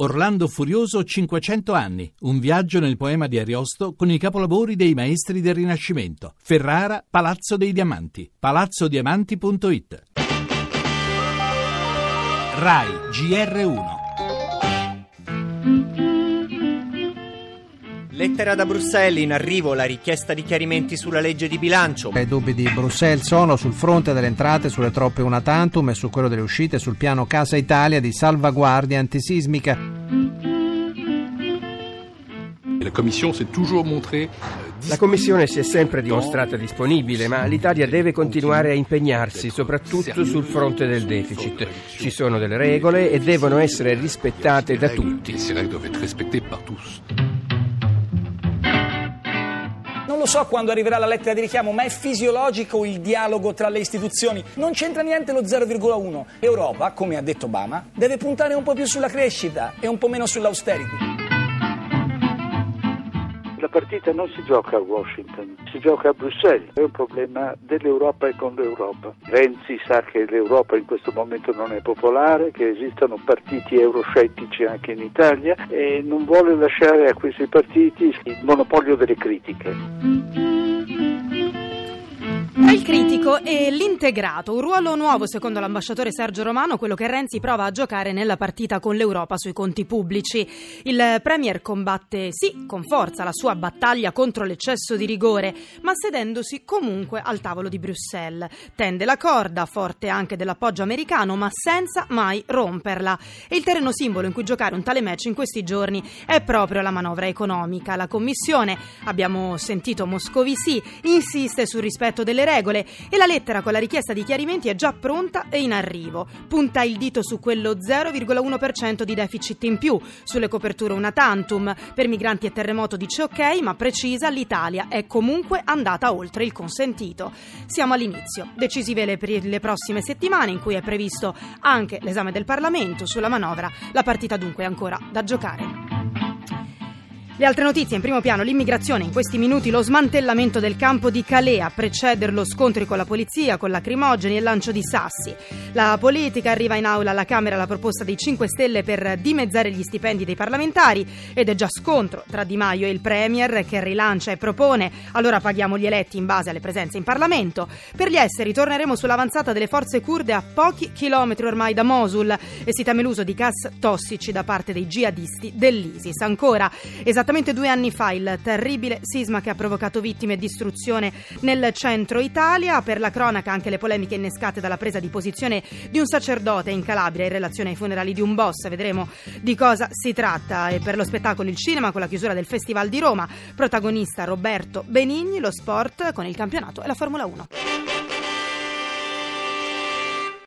Orlando Furioso 500 anni, un viaggio nel poema di Ariosto con i capolavori dei maestri del Rinascimento. Ferrara, Palazzo dei Diamanti, palazzodiamanti.it. RAI GR1 Lettera da Bruxelles, in arrivo la richiesta di chiarimenti sulla legge di bilancio. I dubbi di Bruxelles sono sul fronte delle entrate, sulle troppe una tantum e su quello delle uscite sul piano Casa Italia di salvaguardia antisismica. La Commissione si è toujours montrée la Commissione si è sempre dimostrata disponibile, ma l'Italia deve continuare a impegnarsi, soprattutto sul fronte del deficit. Ci sono delle regole e devono essere rispettate da tutti. Non lo so quando arriverà la lettera di richiamo, ma è fisiologico il dialogo tra le istituzioni. Non c'entra niente lo 0,1. Europa, come ha detto Obama, deve puntare un po' più sulla crescita e un po' meno sull'austerity. La partita non si gioca a Washington, si gioca a Bruxelles, è un problema dell'Europa e con l'Europa. Renzi sa che l'Europa in questo momento non è popolare, che esistono partiti euroscettici anche in Italia e non vuole lasciare a questi partiti il monopolio delle critiche. Tra il critico e l'integrato, un ruolo nuovo secondo l'ambasciatore Sergio Romano, quello che Renzi prova a giocare nella partita con l'Europa sui conti pubblici. Il Premier combatte sì con forza la sua battaglia contro l'eccesso di rigore, ma sedendosi comunque al tavolo di Bruxelles. Tende la corda, forte anche dell'appoggio americano, ma senza mai romperla. E il terreno simbolo in cui giocare un tale match in questi giorni è proprio la manovra economica. La Commissione, abbiamo sentito Moscovici, insiste sul rispetto delle regole e la lettera con la richiesta di chiarimenti è già pronta e in arrivo. Punta il dito su quello 0,1% di deficit in più, sulle coperture una tantum. Per migranti e terremoto dice ok, ma precisa l'Italia è comunque andata oltre il consentito. Siamo all'inizio, decisive le, le prossime settimane in cui è previsto anche l'esame del Parlamento sulla manovra. La partita dunque è ancora da giocare. Le altre notizie in primo piano, l'immigrazione, in questi minuti lo smantellamento del campo di Calais, a precederlo scontri con la polizia, con lacrimogeni e lancio di sassi. La politica arriva in aula alla Camera la proposta dei 5 Stelle per dimezzare gli stipendi dei parlamentari ed è già scontro tra Di Maio e il Premier che rilancia e propone allora paghiamo gli eletti in base alle presenze in Parlamento. Per gli esteri torneremo sull'avanzata delle forze kurde a pochi chilometri ormai da Mosul e si teme l'uso di gas tossici da parte dei jihadisti dell'ISIS. Ancora, esattamente Esattamente due anni fa il terribile sisma che ha provocato vittime e distruzione nel centro Italia. Per la cronaca anche le polemiche innescate dalla presa di posizione di un sacerdote in Calabria in relazione ai funerali di un boss. Vedremo di cosa si tratta. E per lo spettacolo il cinema con la chiusura del Festival di Roma. Protagonista Roberto Benigni, lo sport con il campionato e la Formula 1.